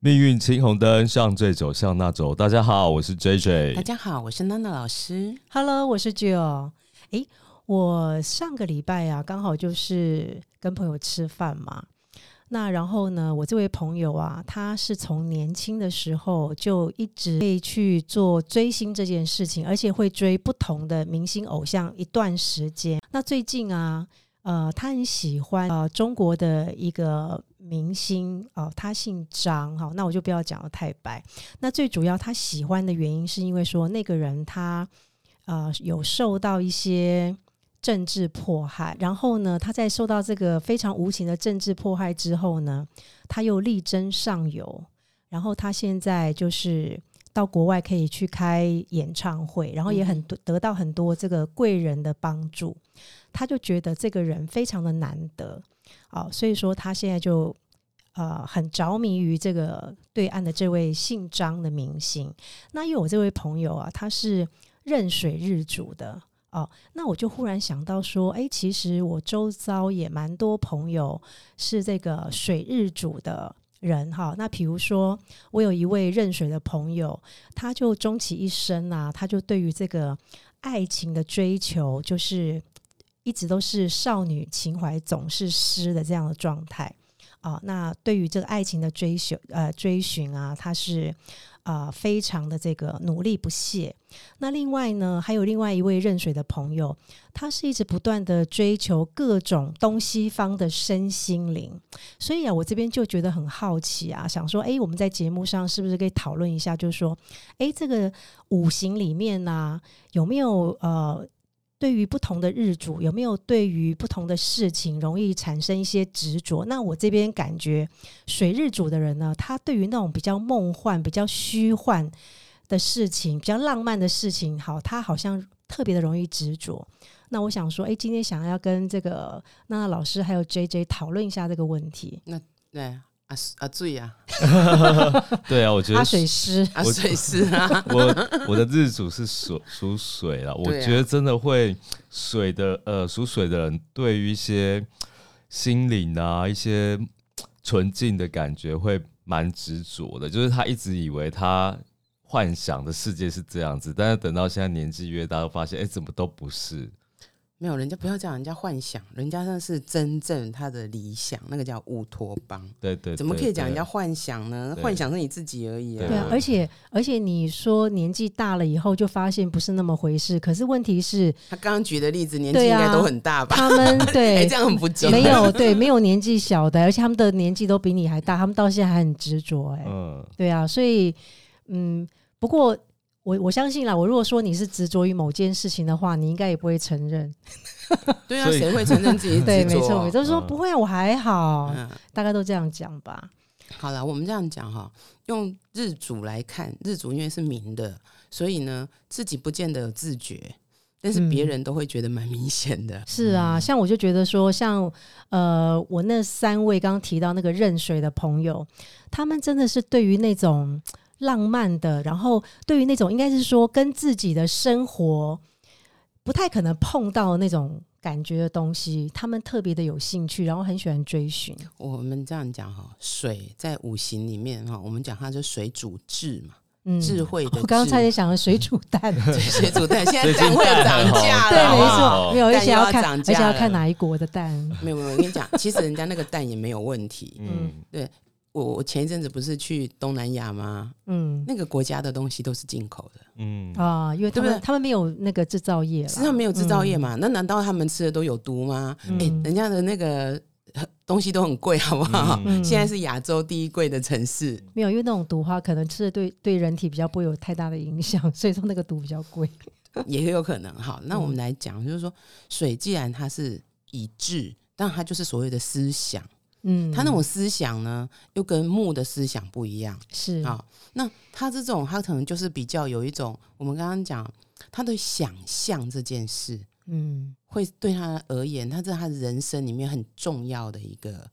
命运青红灯，向这走向那走。大家好，我是 J J 大。家好，我是娜娜老师。Hello，我是 Jill。诶，我上个礼拜啊，刚好就是跟朋友吃饭嘛。那然后呢，我这位朋友啊，他是从年轻的时候就一直会去做追星这件事情，而且会追不同的明星偶像一段时间。那最近啊，呃，他很喜欢呃中国的一个明星哦、他姓张，好，那我就不要讲的太白。那最主要他喜欢的原因是因为说那个人他呃有受到一些政治迫害，然后呢，他在受到这个非常无情的政治迫害之后呢，他又力争上游，然后他现在就是到国外可以去开演唱会，然后也很多得到很多这个贵人的帮助，他就觉得这个人非常的难得，哦，所以说他现在就。呃，很着迷于这个对岸的这位姓张的明星。那因为我这位朋友啊，他是壬水日主的哦，那我就忽然想到说，诶，其实我周遭也蛮多朋友是这个水日主的人哈。那比如说，我有一位壬水的朋友，他就终其一生啊，他就对于这个爱情的追求，就是一直都是少女情怀总是诗的这样的状态。啊，那对于这个爱情的追求，呃，追寻啊，他是啊、非常的这个努力不懈。那另外呢，还有另外一位认水的朋友，他是一直不断的追求各种东西方的身心灵。所以啊，我这边就觉得很好奇啊，想说，诶，我们在节目上是不是可以讨论一下，就是说，诶，这个五行里面呢、有没有呃？对于不同的日主，有没有对于不同的事情容易产生一些执着？那我这边感觉水日主的人呢，他对于那种比较梦幻、比较虚幻的事情、比较浪漫的事情，好，他好像特别的容易执着。那我想说，哎，今天想要跟这个娜娜老师还有 J J 讨论一下这个问题。那对啊啊醉啊。对啊，我觉得阿水师，啊水师啊，我我的日主是属属水了，我觉得真的会水的呃属水的人，对于一些心灵啊一些纯净的感觉会蛮执着的，就是他一直以为他幻想的世界是这样子，但是等到现在年纪越大，发现哎、怎么都不是。没有人家不要叫人家幻想，人家那是真正他的理想，那个叫乌托邦。对对怎么可以讲人家幻想呢？对幻想是你自己而已啊。对啊，而且而且你说年纪大了以后就发现不是那么回事，可是问题是他刚刚举的例子，年纪应该都很大吧？他们 哎，对这样很不敬。没 有对没有年纪小的，而且他们的年纪都比你还大，他们到现在还很执着哎、嗯，对啊，所以嗯，不过我我相信啦，我如果说你是执着于某件事情的话，你应该也不会承认。对啊，谁会承认自己 对，执着没错，没错，说嗯不会啊，我还好，嗯，大概都这样讲吧。好了，我们这样讲哈，用日主来看，日主因为是明的，所以呢自己不见得有自觉，但是别嗯人都会觉得蛮明显的。是啊，像我就觉得说，像呃，我那三位刚刚提到那个壬水的朋友，他们真的是对于那种浪漫的，然后对于那种应该是说跟自己的生活不太可能碰到那种感觉的东西，他们特别的有兴趣，然后很喜欢追寻。我们这样讲哈，水在五行里面哈，我们讲它就水主智嘛，嗯，智慧的智。我刚刚差点想了水煮蛋。对 水煮蛋，现在最近蛋会蛋涨价了，对，没错，没有，而蛋又要且要看，而且要看哪一国的蛋。没有没有，我跟你讲，其实人家那个蛋也没有问题。嗯，我我前一阵子不是去东南亚吗？嗯。那个国家的东西都是进口的，嗯。啊，因为他们他们没有那个制造业了，实际上没有制造业嘛，那难道他们吃的都有毒吗？哎、嗯人家的那个呃东西都很贵，好不好？嗯。现在是亚洲第一贵的城市，没有，因为那种毒花可能吃的对对人体比较不会有太大的影响，所以说那个毒比较贵。也有可能。好，那我们来讲，就是说水既然它是以智，但它就是所谓的思想，嗯，他那种思想呢，又跟木的思想不一样。是好，那他这种，他可能就是比较有一种，我们刚刚讲，他的想象这件事，嗯会对他而言，他在他人生里面很重要的一个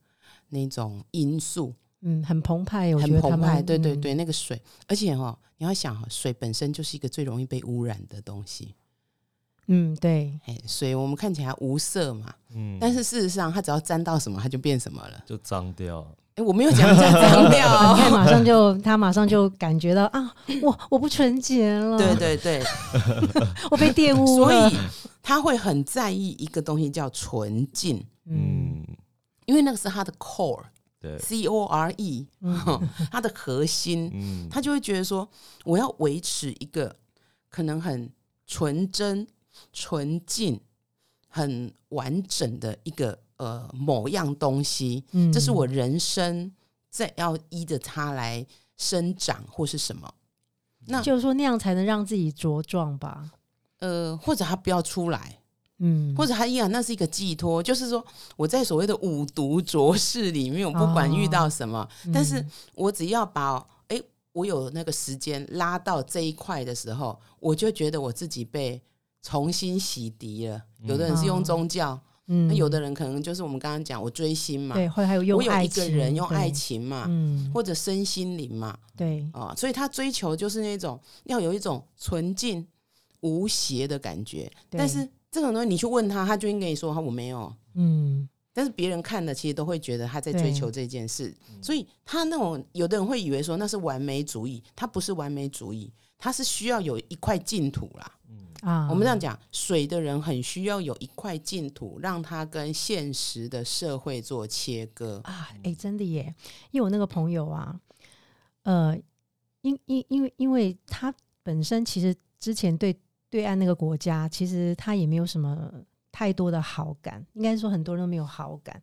那种因素，嗯，很澎湃，我觉很澎湃。对对嗯对，那个水，而且哈、你要想哈，水本身就是一个最容易被污染的东西。嗯，对，哎，水我们看起来无色嘛，嗯但是事实上它只要沾到什么，它就变什么了。就脏掉。哎，我没有讲人家脏 掉你看哦，马上就他马上就感觉到啊，我我不纯洁了，对对对，我被玷污了所。以他会很在意一个东西叫纯净，嗯嗯，因为那个是他的 core 对，C O R E，它的核心，嗯，他就会觉得说，我要维持一个可能很纯真、纯净、很完整的一个呃某样东西，嗯。这是我人生在要依着它来生长或是什么。那就是说那样才能让自己茁壮吧。呃，或者他不要出来，嗯，或者他依然那是一个寄托，就是说我在所谓的五毒浊世里面，我不管遇到什么，但是嗯我只要把哎、我有那个时间拉到这一块的时候，我就觉得我自己被重新洗涤了。有的人是用宗教，嗯那有的人可能就是我们刚刚讲，我追星嘛，对，或者还有用我有一个人用爱，情嘛，嗯，或者身心灵嘛，对，啊、所以他追求就是那种要有一种纯净无邪的感觉。但是这种东西你去问他，他就应该跟你说他我没有。嗯，但是别人看了，其实都会觉得他在追求这件事，所以他那种有的人会以为说那是完美主义，他不是完美主义，他是需要有一块净土啦。啊，我们这样讲，水的人很需要有一块净土，让他跟现实的社会做切割。啊，哎、真的耶！因为我那个朋友啊，呃，因因因为因为他本身其实之前对对岸那个国家，其实他也没有什么太多的好感，应该说很多人都没有好感。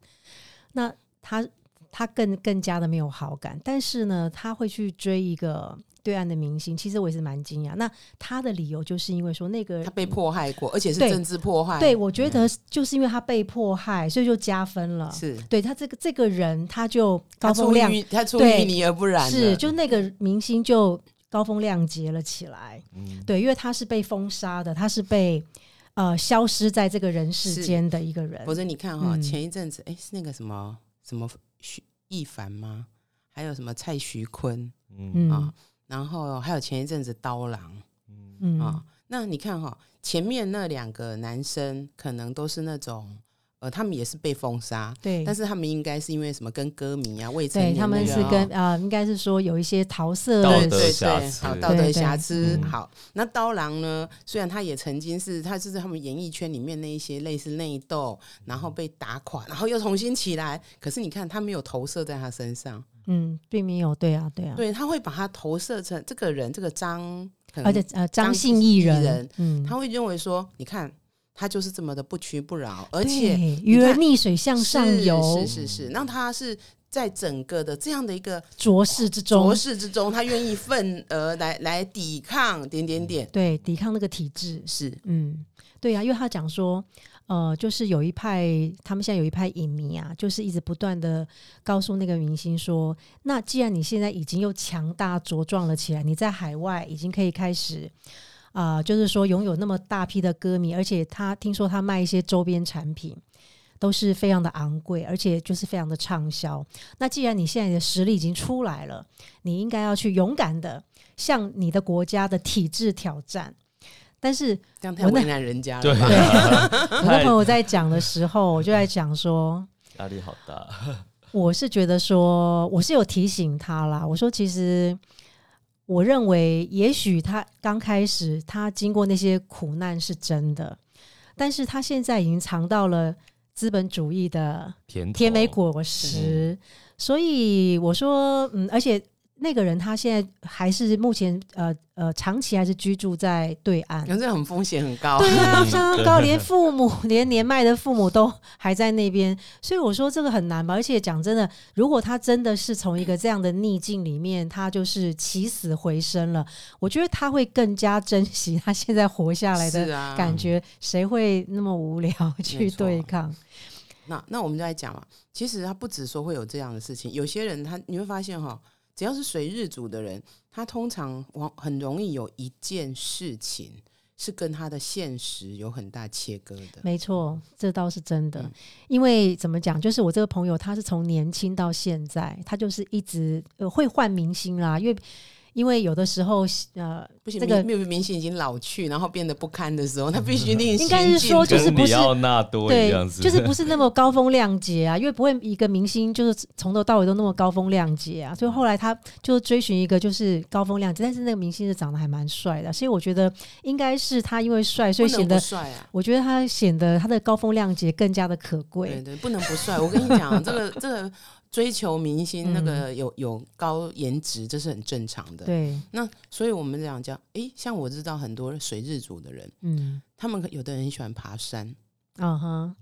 那他他更更加的没有好感，但是呢，他会去追一个对岸的明星，其实我也是蛮惊讶。那他的理由就是因为说那个他被迫害过，而且是政治迫害。对，我觉得就是因为他被迫害，所以就加分了。是对他这个这个人，他就高风亮淤他出对淤泥而不染是，就那个明星就高风亮节了起来。嗯对，因为他是被封杀的，他是被呃消失在这个人世是间的一个人否。则你看哈、嗯前一阵子哎是那个什么什么徐亦凡吗？还有什么蔡徐坤嗯嗯啊？然后还有前一阵子刀郎嗯啊。那你看哈、前面那两个男生可能都是那种呃，他们也是被封杀，对，但是他们应该是因为什么跟歌迷啊、未成年、那对他们是跟啊呃，应该是说有一些桃色道德对对对，瑕疵好道德对对瑕疵。嗯好，那刀郎呢？虽然他也曾经是，他就是在他们演艺圈里面那一些类似内斗，然后被打垮，然后又重新起来。可是你看，他没有投射在他身上，嗯，并没有，对啊，对啊，对他会把他投射成这个人，这个张，而且呃，张张姓艺人，嗯，他会认为说，你看他就是这么的不屈不挠，而且对鱼儿看逆水向上游，是是是是，那他是在整个的这样的一个浊世之中浊，世之中，他愿意奋而来来抵抗点点点，对，抵抗那个体制，是嗯，对呀、因为他讲说，呃，就是有一派，他们现在有一派影迷啊，就是一直不断的告诉那个明星说，那既然你现在已经又强大茁壮了起来，你在海外已经可以开始。啊、就是说拥有那么大批的歌迷，而且他听说他卖一些周边产品都是非常的昂贵，而且就是非常的畅销。那既然你现在的实力已经出来了，你应该要去勇敢的向你的国家的体制挑战。但是这样太我那为难人家了对 我那朋友在讲的时候，我就在讲说，压力好大，我是觉得说，我是有提醒他啦。我说，其实我认为，也许他刚开始他经过那些苦难是真的，但是他现在已经尝到了资本主义的甜甜美果实，所以我说，嗯，而且那个人他现在还是目前呃呃长期还是居住在对岸，可是很风险很高。对啊，嗯 相当高，连父母 连年迈的父母都还在那边，所以我说这个很难吧。而且讲真的，如果他真的是从一个这样的逆境里面，他就是起死回生了，我觉得他会更加珍惜他现在活下来的感觉。谁会那么无聊去对抗？那那我们就来讲嘛，其实他不止说会有这样的事情，有些人他你会发现哈，只要是随日主的人，他通常往很容易有一件事情是跟他的现实有很大切割的。没错，这倒是真的。嗯因为怎么讲，就是我这个朋友，他是从年轻到现在，他就是一直呃会换明星啦，因为因为有的时候呃，不行，这个明星已经老去，然后变得不堪的时候，他必须另 应该是说就是不是对就是不是那么高风亮节啊，因为不会一个明星就是从头到尾都那么高风亮节啊，所以后来他就追寻一个就是高风亮节，但是那个明星是长得还蛮帅的，所以我觉得应该是他因为帅，所以显得帅啊。我觉得他显得他的高风亮节更加的可贵对。对，不能不帅。我跟你讲，这个这个追求明星嗯。那个有有高颜值，这是很正常的。对，那所以我们讲叫，诶，像我知道很多水日族的人，嗯，他们有的人很喜欢爬山，啊哈，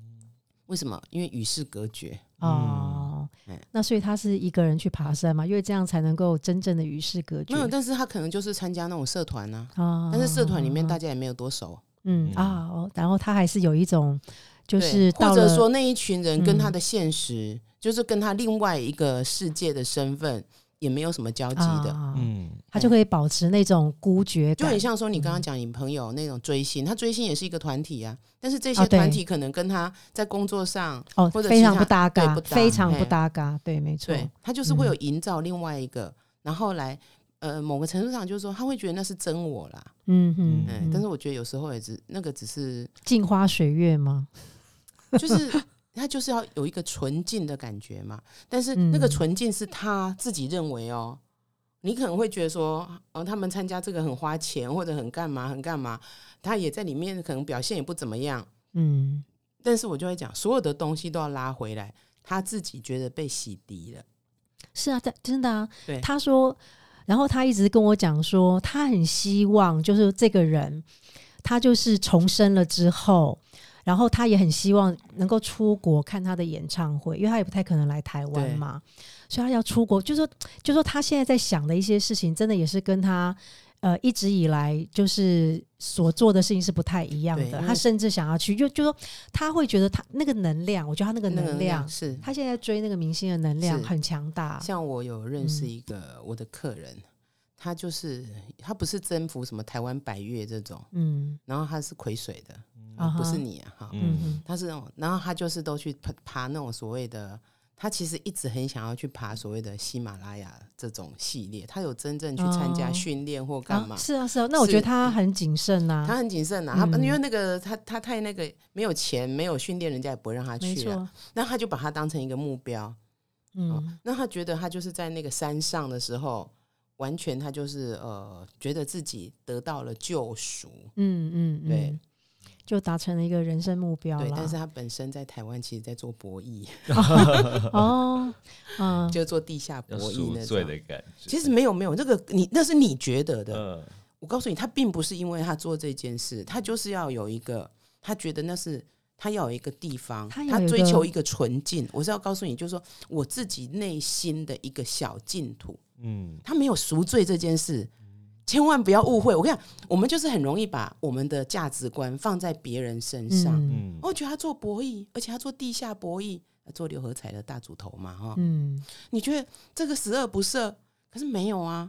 为什么？因为与世隔绝。哦。嗯，那所以他是一个人去爬山嘛，因为这样才能够真正的与世隔绝。没有，但是他可能就是参加那种社团呢、啊。但是社团里面大家家也没有多熟，嗯。啊，哦，然后他还是有一种就是到了或者说那一群人跟他嗯。的现实，就是跟他另外一个世界的身份也没有什么交集的。啊嗯，他就可以保持那种孤绝感，就很像说你嗯刚刚讲你朋友那种追星，他追星也是一个团体啊，但是这些团体可能跟他在工作上，哦或，者非常不搭嘎，对不搭非常不搭嘎，对，没错，他就是会嗯有营造另外一个，然后来呃某个程度上就是说他会觉得那是真我啦，嗯嗯，嗯，但是我觉得有时候也只那个只是镜花水月吗？就是他就是要有一个纯净的感觉嘛，但是那个嗯纯净是他自己认为哦。你可能会觉得说，哦，他们参加这个很花钱，或者很干嘛，很干嘛，他也在里面可能表现也不怎么样，嗯但是我就会讲，所有的东西都要拉回来，他自己觉得被洗涤了。是啊，在真的啊对，他说，然后他一直跟我讲说，他很希望就是这个人，他就是重生了之后。然后他也很希望能够出国看他的演唱会，因为他也不太可能来台湾嘛，所以他要出国。就说，就说他现在在想的一些事情，真的也是跟他呃一直以来就是所做的事情是不太一样的。他甚至想要去，就就说他会觉得他那个能量，我觉得他那个那个能量，是他现在追那个明星的能量很强大。像我有认识嗯一个我的客人，他就是他不是征服什么台湾百越这种，嗯然后他是癸水的，啊不是你啊哈，嗯。嗯他是那种，然后他就是都去爬爬那种所谓的。他其实一直很想要去爬所谓的喜马拉雅这种系列，他有真正去参加哦。训练或干嘛啊？是啊是啊，那我觉得他很谨慎呐、他很谨慎啊，他嗯。因为那个他他太那个没有钱没有训练，人家也不会让他去啊。那他就把他当成一个目标，嗯。那他觉得他就是在那个山上的时候，完全他就是呃，觉得自己得到了救赎，嗯嗯，对嗯，就达成了一个人生目标对。但是他本身在台湾其实在做博弈，哦，嗯，就做地下博弈那赎罪的种。感觉。其实没有没有，这个你那是你觉得的。嗯，我告诉你，他并不是因为他做这件事，他就是要有一个，他觉得那是他要有一个地方，他追求一个纯净。我是要告诉你，就是说我自己内心的一个小净土。嗯，他没有赎罪这件事，千万不要误会。我跟你讲，我们就是很容易把我们的价值观放在别人身上。嗯嗯，我觉得他做博弈，而且他做地下博弈，做六合彩的大主头嘛，哈、嗯，你觉得这个十恶不赦？可是没有啊，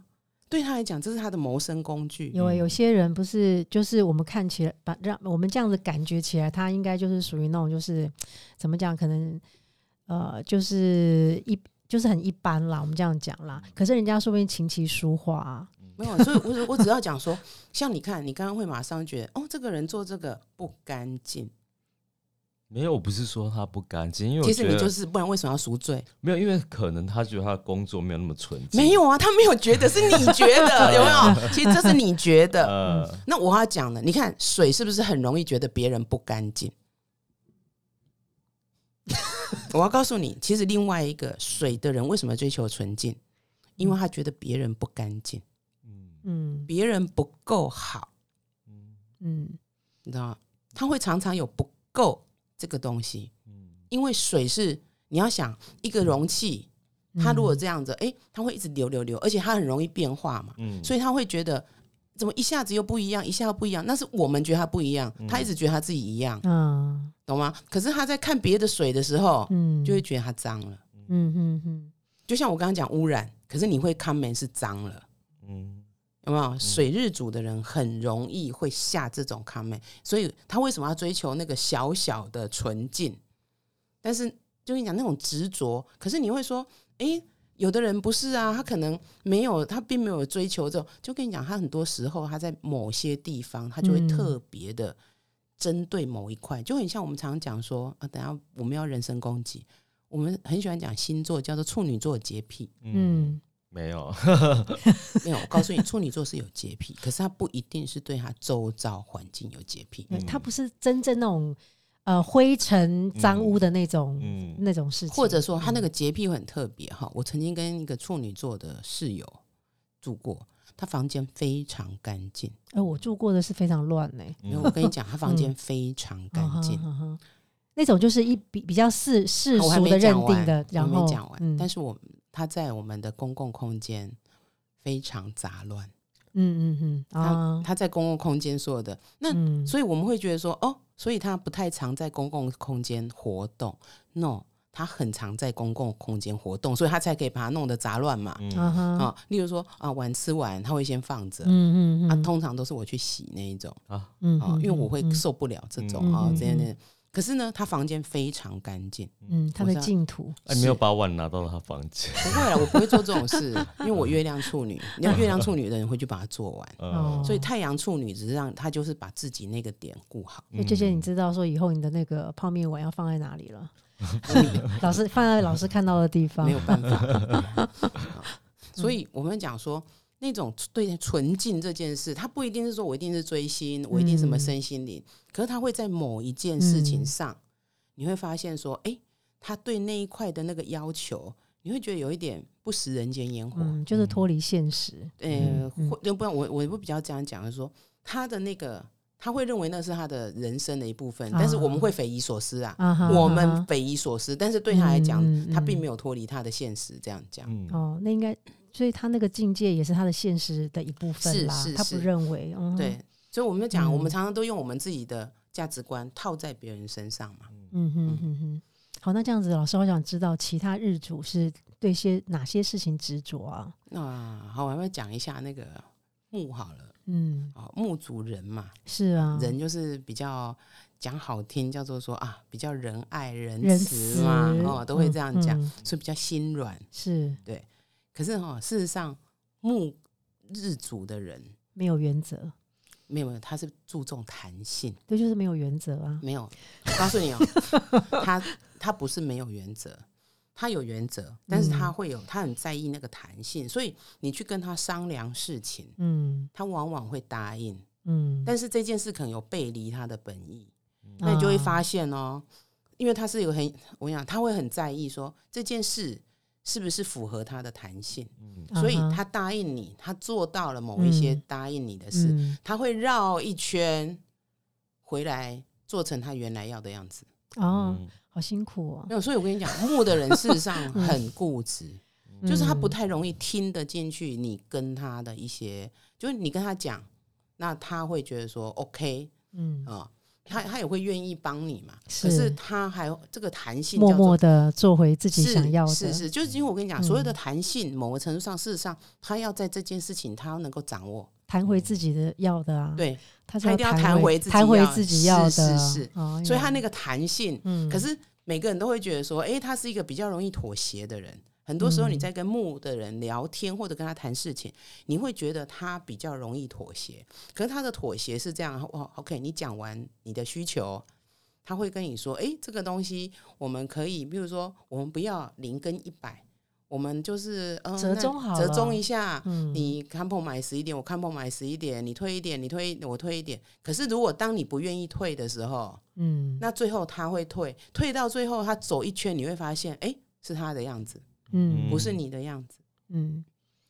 对他来讲，这是他的谋生工具。有欸有些人不是，就是我们看起来把让我们这样子感觉起来，他应该就是属于那种就是怎么讲，可能呃就是一就是很一般啦，我们这样讲啦。可是人家说不定琴棋书画、啊，没有，所以我我只要讲说，像你看，你刚刚会马上觉得，哦，这个人做这个不干净。没有，我不是说他不干净，因为其实你就是，不然为什么要赎罪？没有，因为可能他觉得他的工作没有那么纯净。没有啊，他没有觉得，是你觉得，有没有？其实这是你觉得。呃，那我要讲的，你看水是不是很容易觉得别人不干净？我要告诉你，其实另外一个水的人为什么追求纯净？因为他觉得别人不干净，别人不够好，嗯。嗯你知道吗？他会常常有不够这个东西，嗯。因为水是你要想一个容器，它如果这样子，哎、它会一直流流流，而且它很容易变化嘛，嗯，所以他会觉得怎么一下子又不一样，一下又不一样，那是我们觉得它不一样，他一直觉得他自己一样，嗯。懂吗？可是他在看别的水的时候，嗯，就会觉得它脏了。嗯嗯嗯就像我刚刚讲污染，可是你会 comment 是脏了，嗯有没有？水日主的人很容易会下这种 comment，所以他为什么要追求那个小小的纯净？但是就跟你讲那种执着，可是你会说，诶，有的人不是啊，他可能没有，他并没有追求这种。就跟你讲，他很多时候他在某些地方，他就会嗯特别的针对某一块，就很像我们常常讲说，啊，等下我们要人身攻击，我们很喜欢讲星座叫做处女座的洁癖。嗯，嗯没有，没有，我告诉你，处女座是有洁癖，可是他不一定是对他周遭环境有洁癖。对它不是真正那种呃灰尘脏污的那种、嗯那种事情，或者说他那个洁癖会很特别哈。我曾经跟一个处女座的室友住过，他房间非常干净。呃，我住过的是非常乱呢、因为我跟你讲，他房间非常干净。那种就是一比比较世世俗的认定的，然我后没讲完，嗯但是我他在我们的公共空间非常杂乱。嗯嗯嗯他啊，他在公共空间所有的那，嗯所以我们会觉得说，哦，所以他不太常在公共空间活动。No，他很常在公共空间活动，所以他才可以把它弄得杂乱嘛。嗯啊例如说啊，碗吃完他会先放着，嗯，嗯嗯啊通常都是我去洗那一种啊，嗯啊，因为我会嗯受不了这种啊这样嗯的。可是呢，他房间非常干净，嗯，他的净土，哎，没有把碗拿到他房间，不会了，我不会做这种事，因为我月亮处女，你要月亮处女的人会去把它做完，哦。嗯，所以太阳处女只是让他就是把自己那个点顾好。所以姐姐，你知道说以后你的那个泡面碗要放在哪里了？老师放在老师看到的地方。没，有办法。所以我们讲说，那种对纯净这件事，他不一定是说我一定是追星，我一定什么身心灵，可是他会在某一件事情上，你会发现说，哎、他对那一块的那个要求，你会觉得有一点不食人间烟火。嗯，就是脱离现实，呃，嗯或要不然我我会比较这样讲，就是说他的那个。他会认为那是他的人生的一部分，但是我们会匪夷所思啊。我们匪夷所思，但是对他来讲，他并没有脱离他的现实。这样讲，嗯，哦，那应该，所以他那个境界也是他的现实的一部分啦，是是他不是。认为，嗯，对，所以我们讲，嗯。我们常常都用我们自己的价值观套在别人身上嘛。嗯哼哼哼。好，那这样子，老师，我想知道其他日主是对些哪些事情执着啊？那好，我们要讲一下那个木好了，嗯，哦，木主人嘛，是啊，人就是比较讲好听，叫做说啊，比较仁爱仁仁慈嘛，哦，都会这样讲，嗯嗯。所以比较心软。是可是哈、事实上木日主的人没有原则，没有没有，他是注重弹性。对，就是没有原则啊。没有，我告诉你哦，他他不是没有原则，他有原则，但是他嗯会有，他很在意那个弹性，所以你去跟他商量事情，嗯。他往往会答应，嗯，但是这件事可能有背离他的本意，那你就会啊。发现哦，因为他是有很，我跟你讲，他会很在意说这件事是不是符合他的弹性，所以他答应你，他做到了某一些嗯。答应你的事，嗯他会绕一圈回来做成他原来要的样子。哦，嗯。好辛苦哦。没，有，所以我跟你讲，木的人事实上很固执，就是他不嗯。太容易听得进去你跟他的一些，就是你跟他讲，那他会觉得说 OK 嗯，啊、他他也会愿意帮你嘛。是。可是他还有这个弹性默默的做回自己想要的，是是，就是因为我跟你讲，嗯。所有的弹性，某个程度上，事实上他要在这件事情他要能够掌握，弹回自己的要的啊，，对，他一定要弹回回自己弹回要自己要的，是是是哦所以他那个弹性，嗯，可是每个人都会觉得说，诶，他是一个比较容易妥协的人。很多时候你嗯在跟木的人聊天或者跟他谈事情，你会觉得他比较容易妥协。可是他的妥协是这样，哦，OK，你讲完你的需求，他会跟你说，诶，这个东西我们可以，比如说我们不要零跟一百，我们就是呃折中好折中一下。嗯你看碰买十一点，我看碰买十一点，你退一点，你退我退一点。可是如果当你不愿意退的时候，嗯那最后他会退，退到最后他走一圈，你会发现，哎，是他的样子，嗯不是你的样子。嗯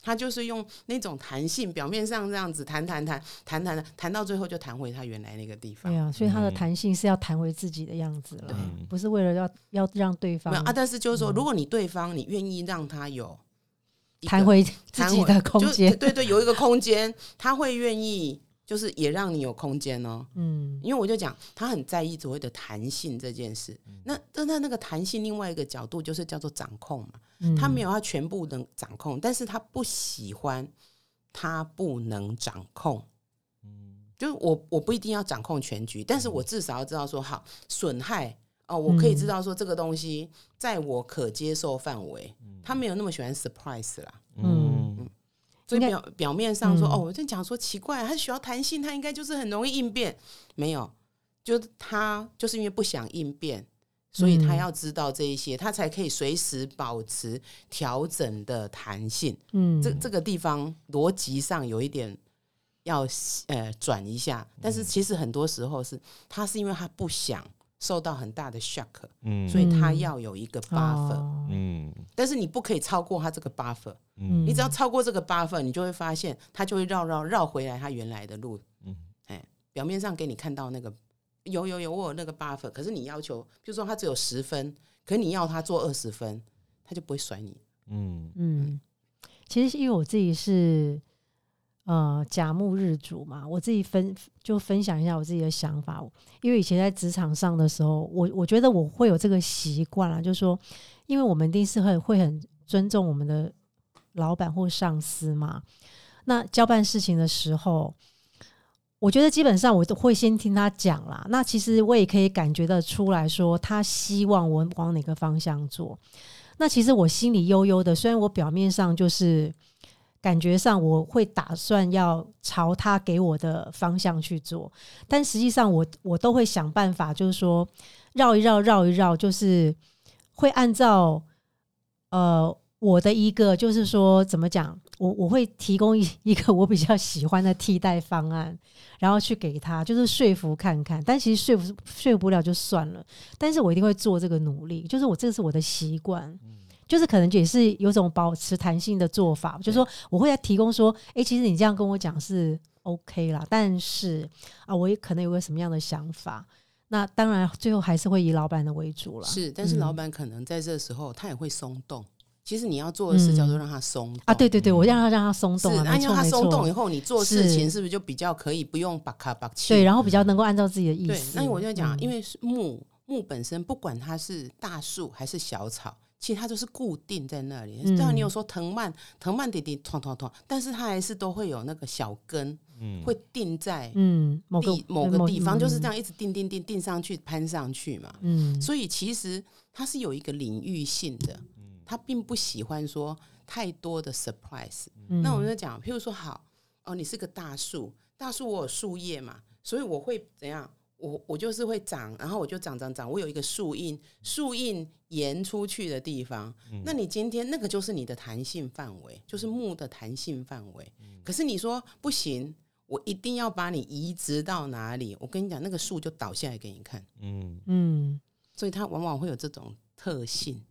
他就是用那种弹性，表面上这样子弹弹弹弹弹弹到最后就弹回他原来那个地方对。啊，所以他的嗯弹性是要弹回自己的样子了对，不是为了要要让对方没有啊，但是就是说，嗯如果你对方你愿意让他有弹回自己的空间，对对，有一个空间，他会愿意，就是也让你有空间哦。嗯因为我就讲，他很在意所谓的弹性这件事。那那那那个弹性，另外一个角度就是叫做掌控嘛。嗯。他没有他全部能掌控，但是他不喜欢他不能掌控。嗯。就是我我不一定要掌控全局，但是我至少要知道说，好损害哦，我可以嗯知道说这个东西在我可接受范围，他没有那么喜欢 surprise 啦。嗯。所以表表面上说、嗯。哦，我在讲说奇怪，他需要弹性，他应该就是很容易应变，没有，就是他就是因为不想应变，所以他嗯。要知道这一些，他才可以随时保持调整的弹性。嗯，这这个地方逻辑上有一点要呃转一下，但是其实很多时候是他是因为他不想受到很大的 shock，嗯。所以他嗯。要有一个 buffer，、哦。嗯。但是你不可以超过他这个 buffer。嗯。你只要超过这个 buffer，你就会发现他就会绕绕绕回来他原来的路。嗯。哎，表面上给你看到那个有有有我有那个 buffer，可是你要求，比如说他只有十分，可是你要他做二十分，他就不会甩你。嗯嗯，其实因为我自己是呃甲木日主嘛，我自己分就分享一下我自己的想法。因为以前在职场上的时候，我我觉得我会有这个习惯啊，就是说，因为我们一定是很会很尊重我们的老板或上司嘛。那交办事情的时候，我觉得基本上我都会先听他讲啦。那其实我也可以感觉得出来说，他希望我往哪个方向做。那其实我心里悠悠的，虽然我表面上就是感觉上我会打算要朝他给我的方向去做，但实际上我我都会想办法，就是说绕一绕绕一绕，就是会按照呃我的一个就是说怎么讲，我我会提供一一个我比较喜欢的替代方案，然后去给他，就是说服看看。但其实说服说服不了就算了，但是我一定会做这个努力，就是我这是我的习惯。就是可能也是有种保持弹性的做法，就是说我会来提供说，诶，其实你这样跟我讲是 OK 啦，但是啊，我也可能有个什么样的想法，那当然最后还是会以老板的为主了。是，但是嗯老板可能在这时候他也会松动。其实你要做的事叫做让它松动啊，对对对，我让它让它松是，动啊，那让他没错没错，松动以后，你做事情是是不是就比较可以不用把卡把气？对，然后比较能够按照自己的意对，思。那我就讲，嗯因为是木木本身，不管它是大树还是小草，其实它都是固定在那里。嗯当然，你有说藤蔓，藤蔓滴滴痛痛痛，但是它还是都会有那个小根嗯会定在嗯某个地某个地方，就是这样。样一直定定定定上去，攀上去嘛。嗯所以其实它是有一个领域性的，它并不喜欢说太多的 surprise。嗯那我们就讲，譬如说，好哦，你是个大树，大树我有树叶嘛，所以我会怎样？我我就是会长，然后我就长长长，我有一个树荫，树荫延出去的地方。那你今天那个就是你的弹性范围，就是木的弹性范围。可是你说不行，我一定要把你移植到哪里？我跟你讲，那个树就倒下来给你看。嗯嗯所以它往往会有这种特性。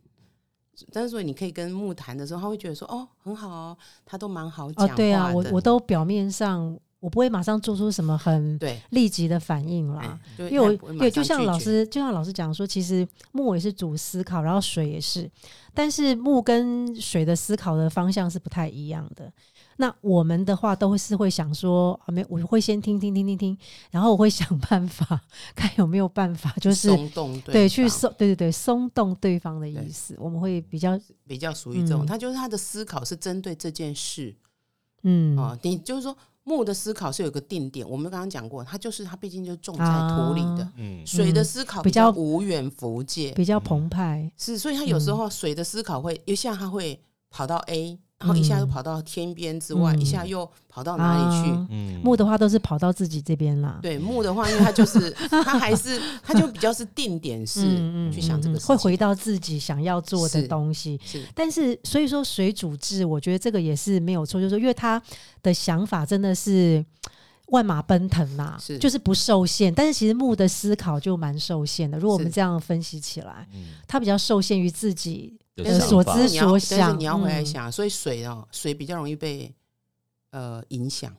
但是所以你可以跟木谈的时候，他会觉得说哦很好哦，他都蛮好讲话，的。哦对啊，我我都表面上我不会马上做出什么很对，立即的反应啦。因为我对，就像老师，就像老师讲说，其实木也是主思考，然后水也是，但是木跟水的思考的方向是不太一样的。那我们的话都会是会想说，啊，没，我会先听听听听听，然后我会想办法看有没有办法，就是松动对去松，对对对，松动对方的意思。我们会比较，比较属于这种，嗯他就是他的思考是针对这件事嗯啊、你就是说木的思考是有一个定点，我们刚刚讲过，它就是它毕竟就是种在土里的。啊嗯水的嗯思考比较较无远弗届，比较澎湃，是，所以它有时嗯候水的思考会一下它会跑到 A，然后一下又嗯跑到天边之外，嗯一下又跑到哪里去？啊嗯木的话都是跑到自己这边啦。对木的话，因为它就是 它还是它就比较是定点式嗯去想这个事情，会回到自己想要做的东西。是但是，所以说水煮制，我觉得这个也是没有错，就是说，因为他的想法真的是万马奔腾呐、是就是不受限。但是其实木的思考就蛮受限的。如果我们这样分析起来，嗯他比较受限于自己所想法知所想。你要回来嗯想，所以水哦，水比较容易被呃影响，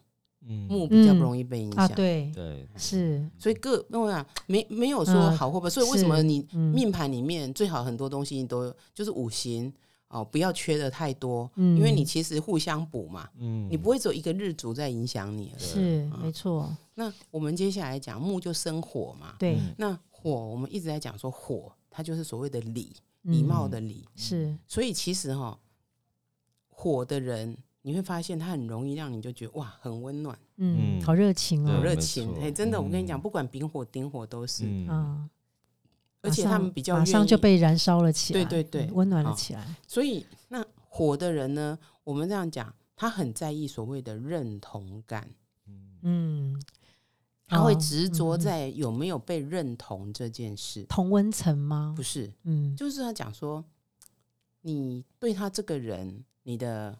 嗯木比较不嗯容易被影啊，响。对，对是，所以各那我想没没有说嗯好或不好，所以为什么你嗯命盘里面最好很多东西你都就是五行哦，不要缺的太多，嗯因为你其实互相补嘛，嗯你不会只有一个日主在影响你。是嗯没错，那我们接下来讲木就生火嘛，对，嗯那火我们一直在讲说火，它就是所谓的理嗯礼貌的礼，是，所以其实哈、火的人你会发现他很容易让你就觉得哇很温暖，嗯，嗯。好热情对哦，好热。情哎、真的，我跟你讲，嗯。不管丙火、丁火都是。嗯。啊，而且他们比较马上就被燃烧了起来，对对对嗯温暖了起来。所以那火的人呢，我们这样讲，他很在意所谓的认同感，嗯，他会哦执着嗯在有没有被认同这件事。同温层吗不？是，嗯就是他讲说，你对他这个人，你的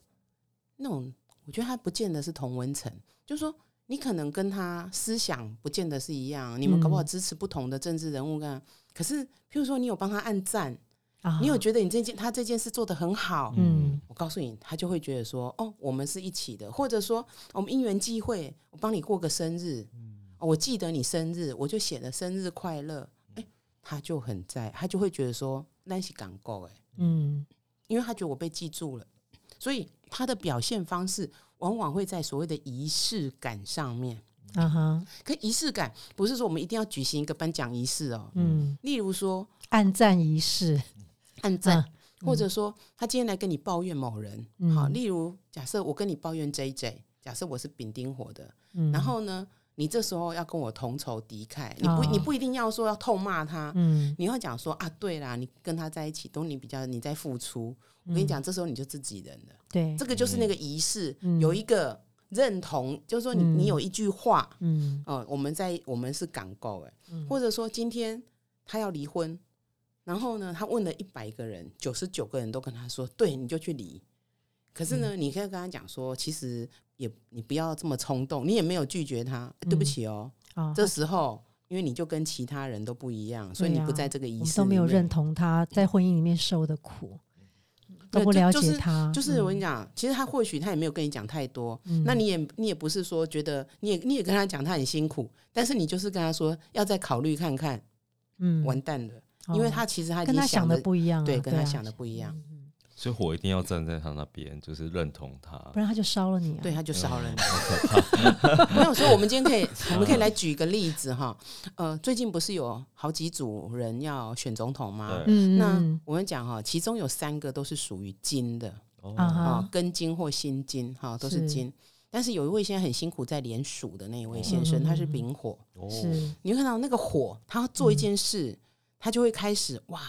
那种，我觉得他不见得是同温层，就是说。你可能跟他思想不见得是一样，你们搞不好嗯支持不同的政治人物干。可是，譬如说你有帮他按赞，啊你有觉得你这件他这件事做得很好，嗯我告诉你，他就会觉得说，哦，我们是一起的，或者说我们因缘际会，我帮你过个生日，哦我记得你生日，我就写了生日快乐，哎，他就很在，他就会觉得说，那是港够哎，嗯因为他觉得我被记住了，所以他的表现方式往往会在所谓的仪式感上面。啊哈可仪式感不是说我们一定要举行一个颁奖仪式哦，嗯，例如说按赞仪式，按赞，嗯或者说他今天来跟你抱怨某人，嗯好，例如假设我跟你抱怨 J J，假设我是丙丁火的，嗯然后呢，你这时候要跟我同仇敌忾，你不、哦你不一定要说要痛骂他，嗯。你要讲说啊，对啦，你跟他在一起都你比较你在付出，我跟你讲，这时候你就自己人了，对。这个就是那个仪式，嗯。有一个认同，就是说你、嗯。你有一句话，嗯。哦、我们在我们是港够哎，嗯。或者说今天他要离婚，然后呢，他问了一百个人，九十九个人都跟他说，对，你就去离。可是呢，嗯。你可以跟他讲说，其实也你不要这么冲动，你也没有拒绝他，对不起哦，啊，这时候因为你就跟其他人都不一样，所以你不在这个仪我们式里都没有认同他在婚姻里面受的苦，都不了就就是解他，就是我跟嗯。你讲，其实他或许他也没有跟你讲太多，嗯。那你也你也不是说觉得你也你也跟他讲他很辛苦，但是你就是跟他说要再考虑看看，嗯。完蛋了，因为哦他其实他跟他想的的不一样啊，对，跟他啊想的不一样，嗯所以火一定要站在他那边，就是认同他。不然他就烧了你啊。对，他就烧了你。好 没有，所以我们今天可以，我们可以来举一个例子哈。呃，最近不是有好几组人要选总统吗？对嗯，那嗯我们讲哈，其中有三个都是属于金的哦啊啊哈，，根金或心金哈，都是是金。但是有一位现在很辛苦在连署的那一位先生，嗯他是丙火。哦是你会看到那个火，他做一件事，他就会开始哇，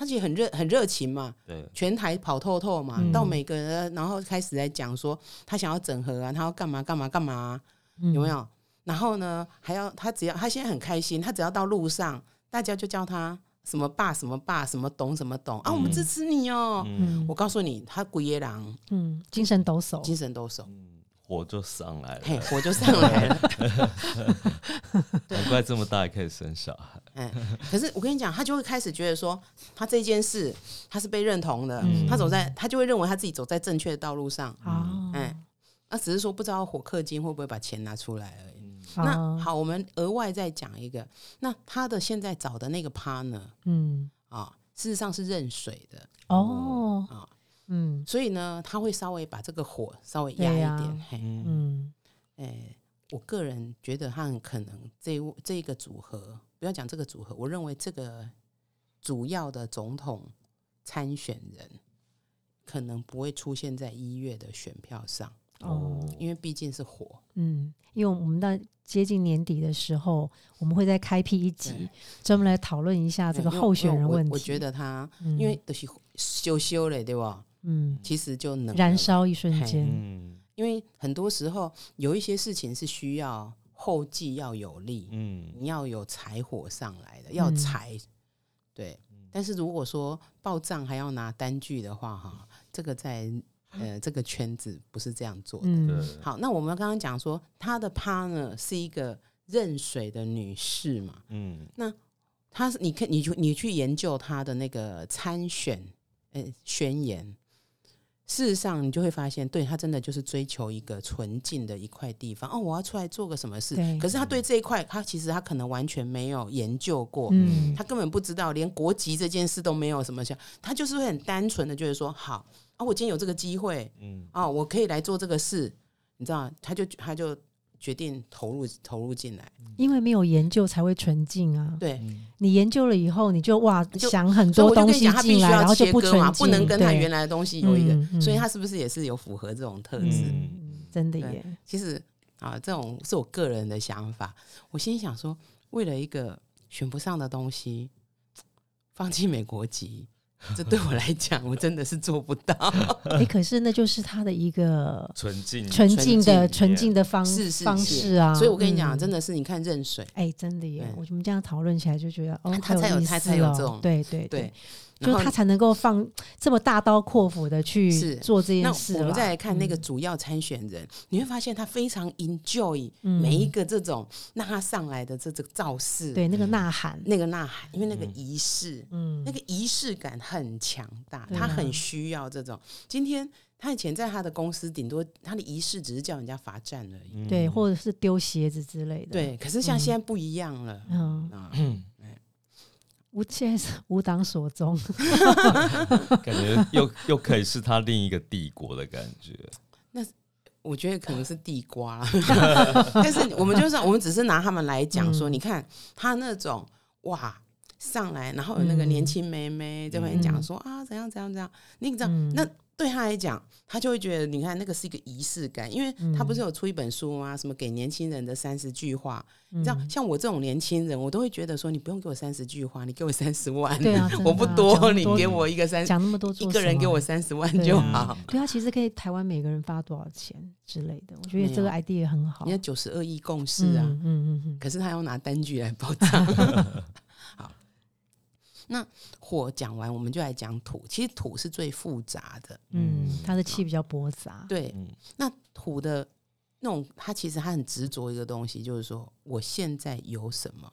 他其实很热很热情嘛，对，全台跑透透嘛，嗯。到每个人，然后开始在讲说他想要整合啊，他要干嘛干嘛干嘛啊、嗯。有没有？然后呢，还要他只要他现在很开心，他只要到路上，大家就叫他什么爸什么爸什么懂什么懂啊，我们支持你哦。嗯，嗯。我告诉你，他鬼野狼。嗯，精神抖擞，精神抖擞，火就上来嘿，了，火就上来了。难怪这么大也可以生小孩。哎，可是我跟你讲，他就会开始觉得说，他这件事他是被认同的，嗯。他走在他就会认为他自己走在正确的道路上。啊，哎，那只是说不知道火氪金会不会把钱拿出来而已。啊。那，好，我们额外再讲一个，那他的现在找的那个 partner 嗯，啊，事实上是认水的，哦。啊，嗯所以呢，他会稍微把这个火稍微压一点。嘿，嗯，嗯哎，我个人觉得他很可能这一这一个组合，不要讲这个组合，我认为这个主要的总统参选人可能不会出现在一月的选票上，哦，因为毕竟是火。嗯，因为我们到接近年底的时候，我们会再开辟一集，专门来讨论一下这个候选人问题。我觉得他嗯，因为都是羞羞嘞，对吧？嗯，其实就能燃，烧一瞬间，嗯。因为很多时候有一些事情是需要后继要有力，嗯，你要有柴火上来的，要嗯。柴，对。但是如果说报账还要拿单据的话，哈，这个在呃这个圈子不是这样做的。嗯，好，那我们刚刚讲说，他的 partner 是一个认水的女士嘛，嗯。那她是你看你去你去研究她的那个参选呃宣言，事实上你就会发现，对他真的就是追求一个纯净的一块地方。哦，我要出来做个什么事？对。可是他对这一块，他其实他可能完全没有研究过，嗯，他根本不知道，连国籍这件事都没有什么想，他就是会很单纯的，就是说，好啊，我今天有这个机会嗯。啊，我可以来做这个事，你知道，他就他就决定投入投入进来，因为没有研究才会纯净啊。对。嗯你研究了以后，你就哇就想很多东西进来，然后就不切割嘛，纯净，不能跟他原来的东西有一个，所以他是不是也是有符合这种特质？真的耶，其实啊，这种是我个人的想法。我心里想说，为了一个选不上的东西，放弃美国籍，这对我来讲，我真的是做不到。哎，可是那就是他的一个 纯净纯净的纯纯净的方是是方式啊。所以我跟你讲，嗯真的是你看认水，哎，真的耶！我们这样讨论起来就觉得，哦，他才有他才有这种对对对，就他才能够放这么大刀阔斧的去做这件事那。我们再来看那个嗯主要参选人，你会发现他非常 enjoy 嗯每一个这种让他上来的这这个造势，对那个呐喊，那个呐喊，因为那个仪式，嗯那个仪式感很强大，他很需要这种。今天他以前在他的公司，顶多他的仪式只是叫人家罚站而已，对，或者是丢鞋子之类的。，对。可是像现在不一样了，嗯，啊，无现在是无党所宗。感觉又又可以是他另一个帝国的感觉。那我觉得可能是地瓜啦，但是我们就是我们只是拿他们来讲说，嗯。你看他那种哇上来，然后有那个年轻妹妹在那边讲说、啊怎样怎样怎样，你知道、嗯。那对他来讲，他就会觉得你看那个是一个仪式感，因为他不是有出一本书吗？什么给年轻人的三十句话，你知道像我这种年轻人，我都会觉得说你不用给我三十句话，你给我三十万，对啊，我不啊多，你给我一个三讲那么多一个人给我三十万就啊好。对啊，其实可以台湾每个人发多少钱之类的，我觉得这个 idea 很好。人家九十二亿共识啊，嗯嗯嗯可是他要拿单据来报账。好，那火讲完，我们就来讲土。其实土是最复杂的，嗯它，的气比较驳杂。对。嗯那土的那种，它其实它很执着一个东西，就是说我现在有什么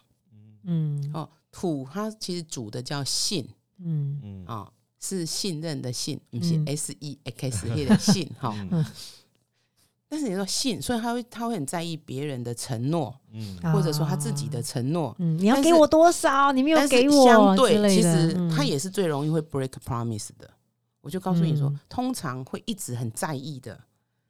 嗯哦。土它其实主的叫信嗯嗯啊、是信任的信，不是嗯 S E X 那的信哈。嗯但是你说信，所以他会他会很在意别人的承诺，嗯或者说他自己的啊承诺。嗯，你要给我多少？你没有给我相对，其实嗯他也是最容易会 break promise 的。我就告诉你说，嗯通常会一直很在意的，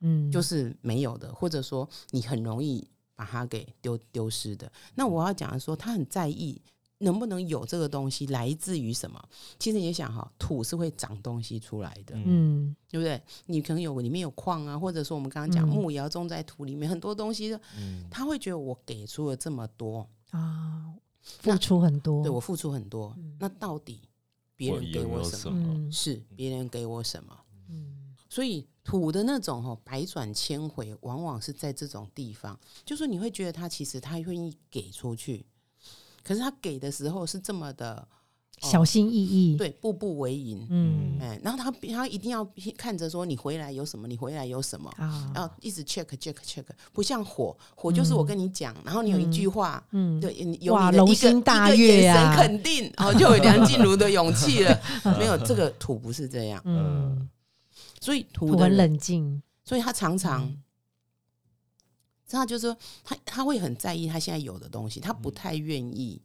嗯就是没有的，或者说你很容易把它给丢丢失的。那我要讲的说，他很在意能不能有这个东西，来自于什么？其实你也想哈，土是会长东西出来的，嗯对不对？你可能有里面有矿啊，或者说我们刚刚讲嗯木也要种在土里面，很多东西，嗯他会觉得我给出了这么多，啊，那付出很多。对我付出很多，那到底别人给我什么？什么？嗯是别人给我什么？嗯所以土的那种哦，百转千回，往往是在这种地方，就是你会觉得他其实他愿意给出去，可是他给的时候是这么的小心翼翼。对，步步为营，嗯。哎，然后他他一定要看着说你回来有什么，你回来有什么。啊，要一直 check check check，不像火，火就是我跟你讲，然后你有一句话，嗯，对，有哇你的一个龙心大一个眼悦啊。神肯定，然后，就有梁静茹的勇气了。没有这个土不是这样，嗯，所以土土很冷静。所以他常常，嗯他就是说他他会很在意他现在有的东西，他嗯。不太愿意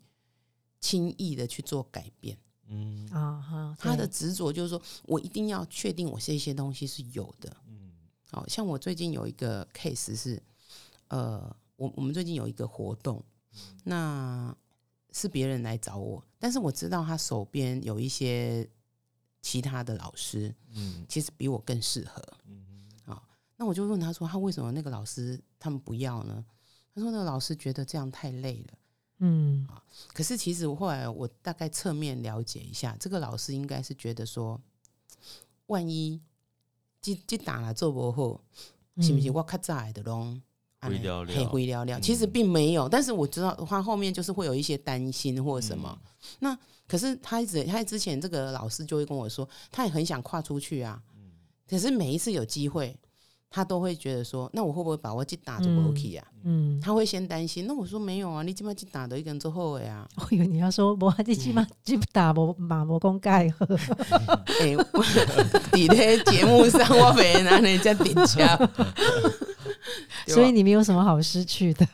轻易的去做改变。嗯。啊哈，他的对执着就是说我一定要确定我这些东西是有的。嗯。好像我最近有一个 case 是，呃，我我们最近有一个活动，那是别人来找我，但是我知道他手边有一些其他的老师，嗯。其实比我更适合。那我就问他说，他为什么那个老师他们不要呢？他说那个老师觉得这样太累了。嗯可是其实我后来我大概侧面了解一下，这个老师应该是觉得说，万一这这打了做不好，是不是嗯我较早的咯灰了了黑灰了了？嗯其实并没有，但是我知道他后面就是会有一些担心或什么。那可是他一直他之前这个老师就会跟我说，他也很想跨出去啊，可是每一次有机会。他都会觉得说，那我会不会把我这打就不 OK 呀？嗯，他会先担心。那我说没有啊，你今晚去打的一个人之后的呀、我以为你要说，我你起码就打我马魔公盖喝。哎、我伫咧节目上我没拿人家顶枪，所以你没有什么好失去的。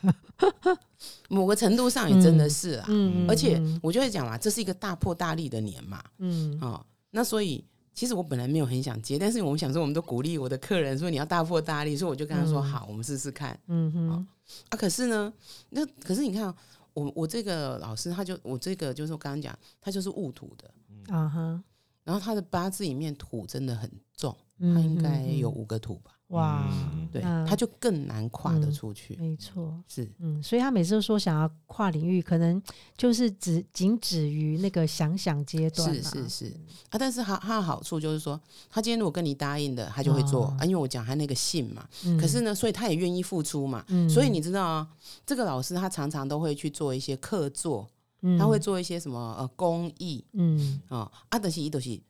某个程度上也真的是啊。嗯而且我就会讲嘛，这是一个大破大立的年嘛，嗯哦，那所以其实我本来没有很想接，但是我们想说，我们都鼓励我的客人说你要大破大立，所以我就跟他说、嗯。好，我们试试看。嗯哼。啊。可是呢，那可是你看啊，我我这个老师他就我这个就是我刚刚讲，他就是戊土的，啊哈，然后他的八字里面土真的很他应该有五个图吧。哇，嗯对，那他就更难跨得嗯出去。没错。是嗯，所以他每次都说想要跨领域，可能就是只仅止于那个想想阶段、是是是啊，但是他他的好处就是说，他今天如果跟你答应的，他就会做、哦啊，因为我讲他那个信嘛。嗯可是呢，所以他也愿意付出嘛。嗯所以你知道啊，这个老师他常常都会去做一些客座，嗯他会做一些什么呃公益嗯啊，啊德西伊德西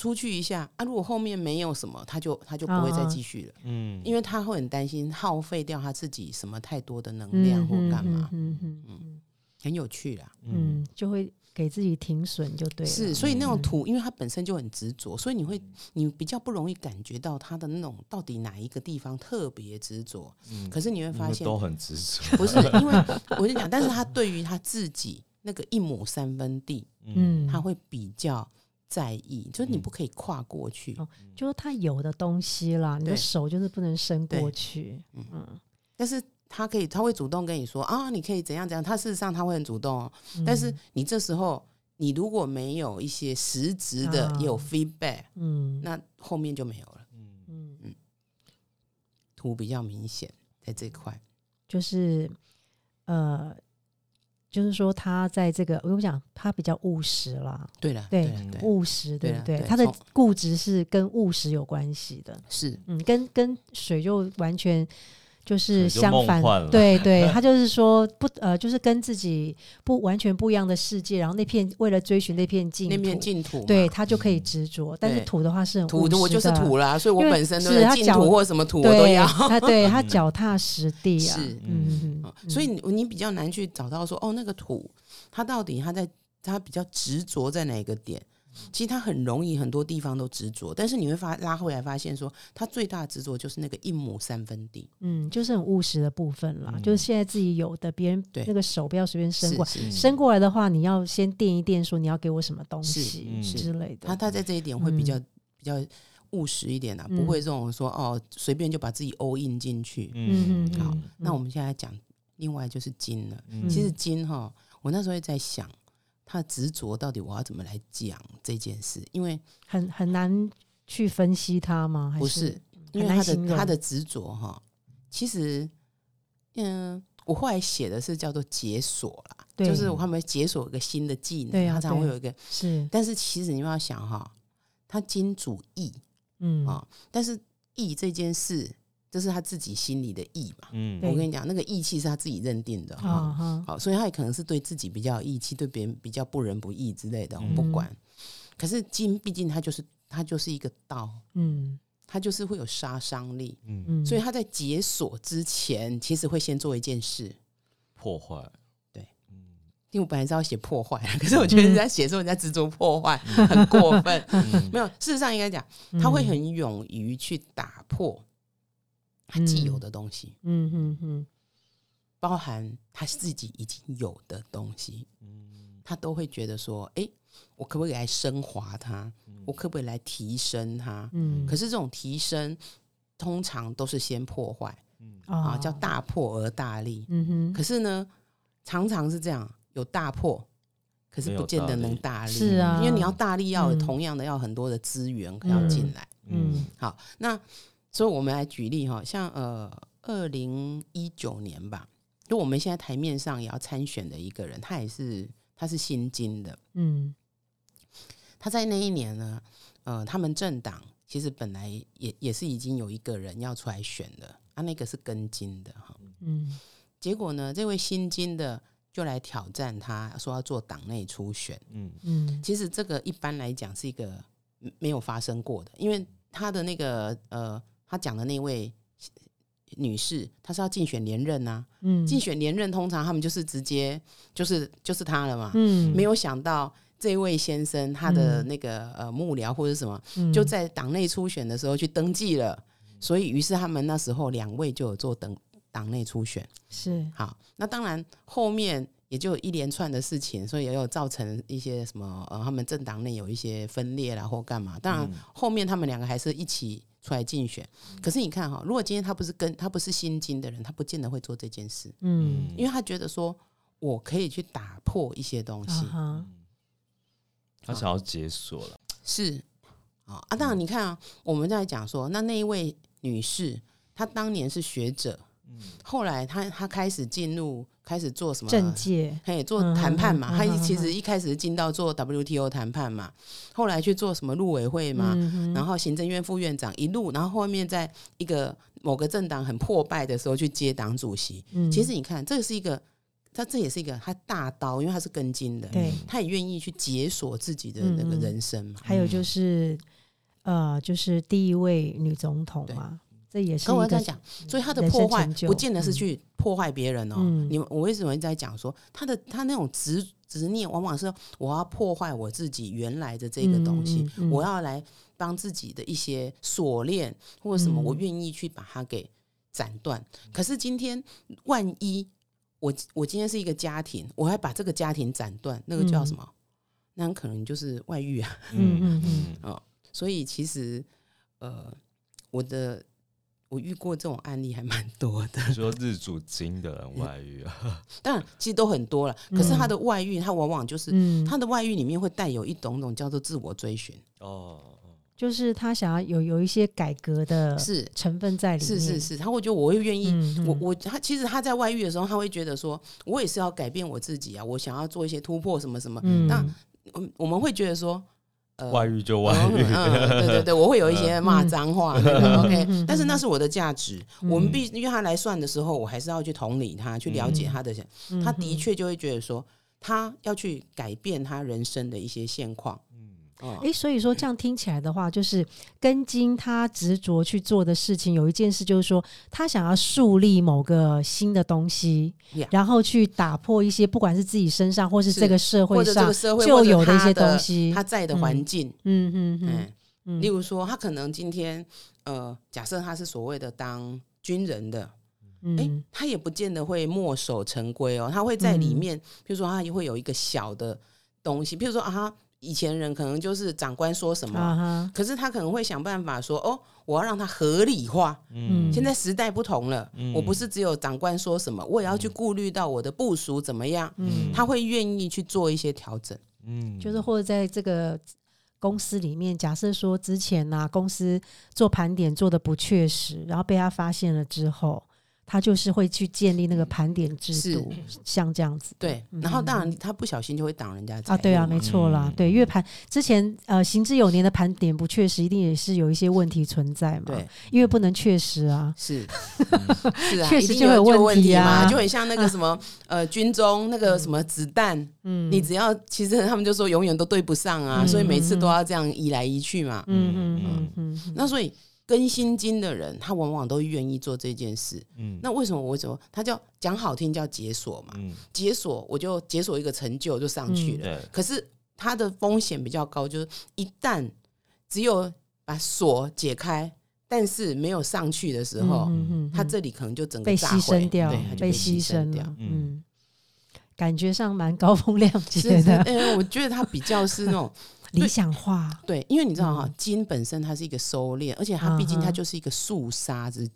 出去一下啊，如果后面没有什么，他就他就不会再继续了，嗯，因为他会很担心耗费掉他自己什么太多的能量或干嘛，嗯嗯嗯很有趣啦。嗯，就会给自己停损就对了。是，所以那种嗯。土，因为他本身就很执着，所以你会你比较不容易感觉到他的那种到底哪一个地方特别执着。嗯可是你会发现，都很执着，不是因为我就讲，但是他对于他自己那个一亩三分地，嗯，他会比较在意，就是你嗯。不可以跨过去。哦就是他有的东西啦，你的手就是不能伸过去。嗯。嗯。但是他可以，他会主动跟你说啊，你可以怎样怎样。他事实上他会很主动哦，嗯。但是你这时候你如果没有一些实质的啊。有 feedback，嗯。那后面就没有了。嗯。嗯，图比较明显在这块，就是呃，就是说他在这个，我跟你讲他比较务实啦，对了，对了对，务实，对不对？他的固执是跟务实有关系的，是。嗯，跟跟水就完全就是相反对对，他就是说不呃，就是跟自己不完全不一样的世界，然后那片为了追寻那片净那片土，净土，对他就可以执着，但是土的话是很土的我就是土啦，所以我本身都是他脚的净土或什么土我都对，要。他对 他脚踏实地啊，是嗯嗯。哦嗯，所以你你比较难去找到说，哦，那个土他到底他在他比较执着在哪个点？其实他很容易，很多地方都执着，但是你会发拉回来发现说，他最大的执着就是那个一亩三分地，嗯，就是很务实的部分啦，嗯。就是现在自己有的，别人对。那个手不要随便伸过来，伸过来的话，你要先垫一垫，说你要给我什么东西嗯。之类的。他他在这一点会比较、嗯。比较务实一点啊，嗯。不会这种说哦随便就把自己 all in 进去。嗯嗯好嗯，那我们现在讲另外就是金了。嗯。其实金哈，我那时候也在想，他的执着到底我要怎么来讲这件事，因为很很难去分析他吗？还不是是因为他的他的执着哈，其实嗯。我后来写的是叫做解锁啦，就是我们解锁一个新的技能，对啊它常会有一个。是但是其实你们要想哈，他金主义，嗯啊、但是义这件事，这是他自己心里的义嘛。嗯我跟你讲，那个义气是他自己认定的哈。好，所以他也可能是对自己比较有义气，对别人比较不仁不义之类的，我不管。可是金毕竟它就是它就是一个道，嗯它就是会有杀伤力，嗯嗯，所以他在解锁之前，其实会先做一件事。破坏，对嗯，因为我本来是要写破坏，可是我觉得人家写说人家执着破坏很过分。嗯没有，事实上应该讲，他会很勇于去打破他既有的东西。嗯嗯嗯。包含他自己已经有的东西，嗯。他都会觉得说：“哎、我可不可以来升华它？我可不可以来提升它？”嗯，可是这种提升通常都是先破坏啊，啊叫大破而大立。嗯哼。可是呢，常常是这样，有大破，可是不见得能大力。是啊，因为你要大力，要同样的要很多的资源要进来。嗯。好，那所以我们来举例哈，像呃，二零一九年吧，就我们现在台面上也要参选的一个人，他也是他是新金的，嗯。他在那一年呢，呃，他们政党其实本来也也是已经有一个人要出来选的，啊，那个是跟金的哈，嗯。结果呢，这位新金的就来挑战他，说要做党内初选。嗯。嗯。其实这个一般来讲是一个嗯没有发生过的，因为他的那个呃，他讲的那位女士，她是要竞选连任呐、嗯。竞选连任通常他们就是直接就是就是他了嘛，嗯。没有想到这位先生他的嗯。那个呃幕僚或者什么，嗯。就在党内初选的时候去登记了，所以于是他们那时候两位就有做等党内初选。是。好，那当然后面也就一连串的事情，所以也有造成一些什么呃，他们政党内有一些分裂啦或干嘛。当然嗯后面他们两个还是一起出来竞选。可是你看哈，如果今天他不是跟他不是新金的人，他不见得会做这件事，嗯因为他觉得说我可以去打破一些东西，啊他想要解锁了，是啊啊。当然你看啊，我们在讲说，那那一位女士，她当年是学者，后来她她开始进入开始做什么政界，嘿，做谈判嘛，嗯嗯嗯嗯她其实一开始是进到做 WTO 谈判嘛，后来去做什么陆委会嘛，嗯然后行政院副院长一路，然后后面在一个某个政党很破败的时候去接党主席。嗯。其实你看，这是一个，他这也是一个他大刀，因为他是根筋的，对，他也愿意去解锁自己的那个人生嘛。还有就是呃，就是第一位女总统嘛，这也是一个跟我在讲，所以他的破坏不见得是去破坏别人哦。嗯你们我为什么一直在讲说他的他那种执执念，往往是我要破坏我自己原来的这个东西，嗯嗯嗯我要来帮自己的一些锁链或者什么，嗯我愿意去把它给斩断。可是今天万一我我今天是一个家庭，我还把这个家庭斩断，那个叫什么？那可能就是外遇啊。嗯嗯嗯 哦，所以其实呃，我的我遇过这种案例还蛮多的。你说日主金的人外遇啊，当然，其实都很多了。可是他的外遇，他往往就是、嗯，他的外遇里面会带有一种种叫做自我追寻，哦，就是他想要有有一些改革的是成分在里面，是是是，他会觉得我会愿意。嗯，嗯我我他其实他在外遇的时候，他会觉得说，我也是要改变我自己啊，我想要做一些突破什么什么。嗯那嗯我们会觉得说，呃，外遇就外遇，嗯嗯，对对对，我会有一些骂脏话、那个 OK，嗯。但是那是我的价值。嗯。我们必因为他来算的时候，我还是要去同理他，去了解他的，嗯。他的确就会觉得说，他要去改变他人生的一些现况。嗯，诶，所以说这样听起来的话，就是根金他执着去做的事情，有一件事就是说，他想要树立某个新的东西 Yeah 然后去打破一些不管是自己身上或是是这个社会上就有的一些东西。他在的环境，嗯嗯嗯例如说，他可能今天呃，假设他是所谓的当军人的，哎、嗯他也不见得会墨守成规哦，他会在里嗯面，比如说他也会有一个小的东西，比如说啊，他以前人可能就是长官说什么，可是他可能会想办法说，哦，我要让它合理化。嗯。现在时代不同了，嗯。我不是只有长官说什么，我也要去顾虑到我的部署怎么样，嗯，他会愿意去做一些调整。嗯，就是或者在这个公司里面，假设说之前呢、公司做盘点做的不确实，然后被他发现了之后，他就是会去建立那个盘点制度，像这样子。对，嗯。然后当然他不小心就会挡人家啊，对啊，没错啦，嗯。对，因为盘之前呃行之有年的盘点不确实，一定也是有一些问题存在嘛。对，因为不能确实啊。是。是啊，确实一定有就有问问题题啊嘛，就很像那个什么呃军中那个什么子弹，嗯，你只要其实他们就说永远都对不上啊，嗯。所以每次都要这样移来移去嘛。嗯嗯嗯。嗯嗯，那所以更心经的人，他往往都愿意做这件事。嗯那为什么我说他叫讲好听叫解锁嘛？嗯解锁我就解锁一个成就就上去了。对，可是它的风险比较高，就是一旦只有把锁解开，但是没有上去的时候，嗯嗯它这里可能就整个被炸牺牲掉被牺牲掉。嗯嗯，感觉上蛮高风亮节是是，的，哎，我觉得他比较是那种理想化，对，因为你知道哈嗯，金本身它是一个收敛，而且它毕竟它就是一个肃杀之，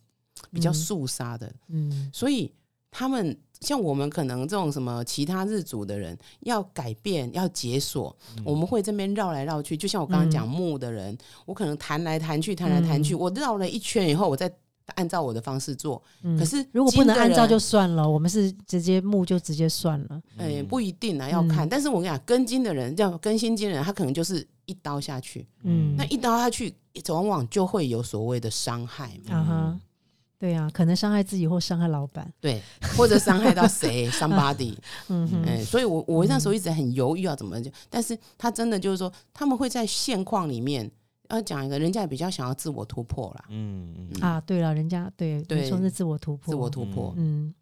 比较嗯。肃杀的，嗯。所以他们像我们可能这种什么其他日主的人要改变要解锁，我们会这边绕来绕去，就像我刚刚讲嗯。木的人，我可能弹来弹去，弹来弹去，我绕了一圈以后，我再按照我的方式做。嗯可是如果不能按照就算了，我们是直接木就直接算了，哎、不一定啊，要看。嗯。但是我跟你讲，根筋的人，叫根心筋的人，他可能就是一刀下去，嗯，那一刀下去，往往就会有所谓的伤害嘛。啊哈，对啊，可能伤害自己或伤害老板，对，或者伤害到谁，somebody，嗯哼，哎、所以我我那时候一直很犹豫要怎么就，但是他真的就是说，他们会在现况里面要讲一个，人家也比较想要自我突破啦，嗯嗯。啊，对了，人家对对说是自我突破，自我突破，嗯，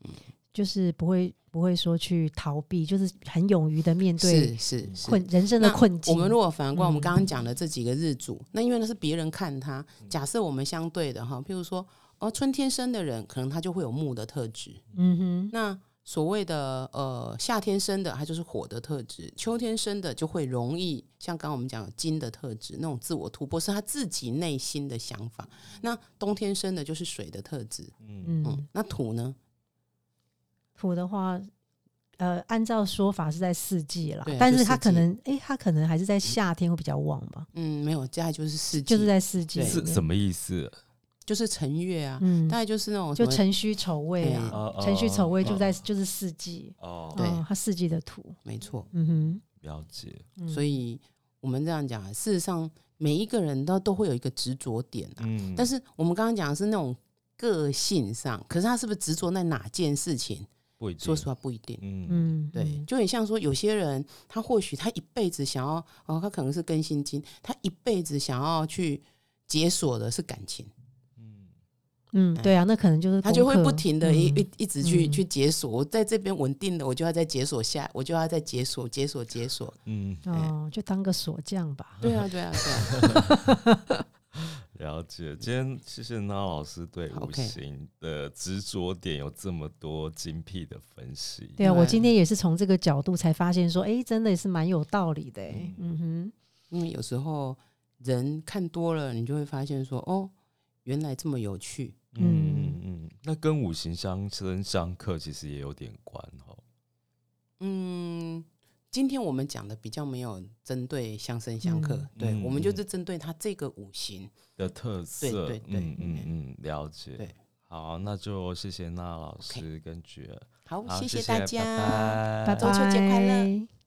就是不会不会说去逃避，就是很勇于的面对是是是。困人生的困境。我们如果反观我们嗯。刚刚讲的这几个日主，那因为那是别人看他，假设我们相对的哈，譬如说，哦，春天生的人，可能他就会有木的特质，嗯哼，那所谓的呃夏天生的，它就是火的特质；秋天生的就会容易像刚刚我们讲的金的特质，那种自我突破是他自己内心的想法。那冬天生的就是水的特质，嗯，嗯，那土呢？土的话。呃，按照说法是在四季啦啊，但是它可能，哎、它可能还是在夏天会比较旺吧，嗯，没有，接下来就是四季，就是在四季什么意思？就是辰月啊，嗯大，概就是那种就辰戌丑未啊，哦辰戌丑未就哦在就是四季，哦，对嗯它四季的图，没错。嗯哼了解，所以我们这样讲啊，事实上每一个人都都会有一个执着点啊。嗯，但是我们刚刚讲的是那种个性上，可是他是不是执着在哪件事情？不一定，说实话不一定。嗯嗯，对，嗯就很像说，有些人他或许他一辈子想要哦，他可能是更新金，他一辈子想要去解锁的是感情，嗯，对啊，那可能就是他就会不停的一嗯一一直去嗯去解锁。我在这边稳定的，我就要再解锁下，我就要再解锁解锁解锁。嗯，哦，就当个锁匠吧。对啊，对啊，对啊。了解。今天谢谢那老师对五行的执着点有这么多精辟的分析。对啊，我今天也是从这个角度才发现说，哎，真的也是蛮有道理的，哎，嗯哼，因为有时候人看多了，你就会发现说，哦，原来这么有趣。嗯嗯嗯，那跟五行相生相克其实也有点关哈。嗯，今天我们讲的比较没有针对相生相克，嗯对、嗯我们就是针对它这个五行。的特色，对对对嗯嗯嗯，了解。对，好，那就谢谢那老师跟觉儿，好，好，谢谢大家，拜拜拜拜，中秋节快乐。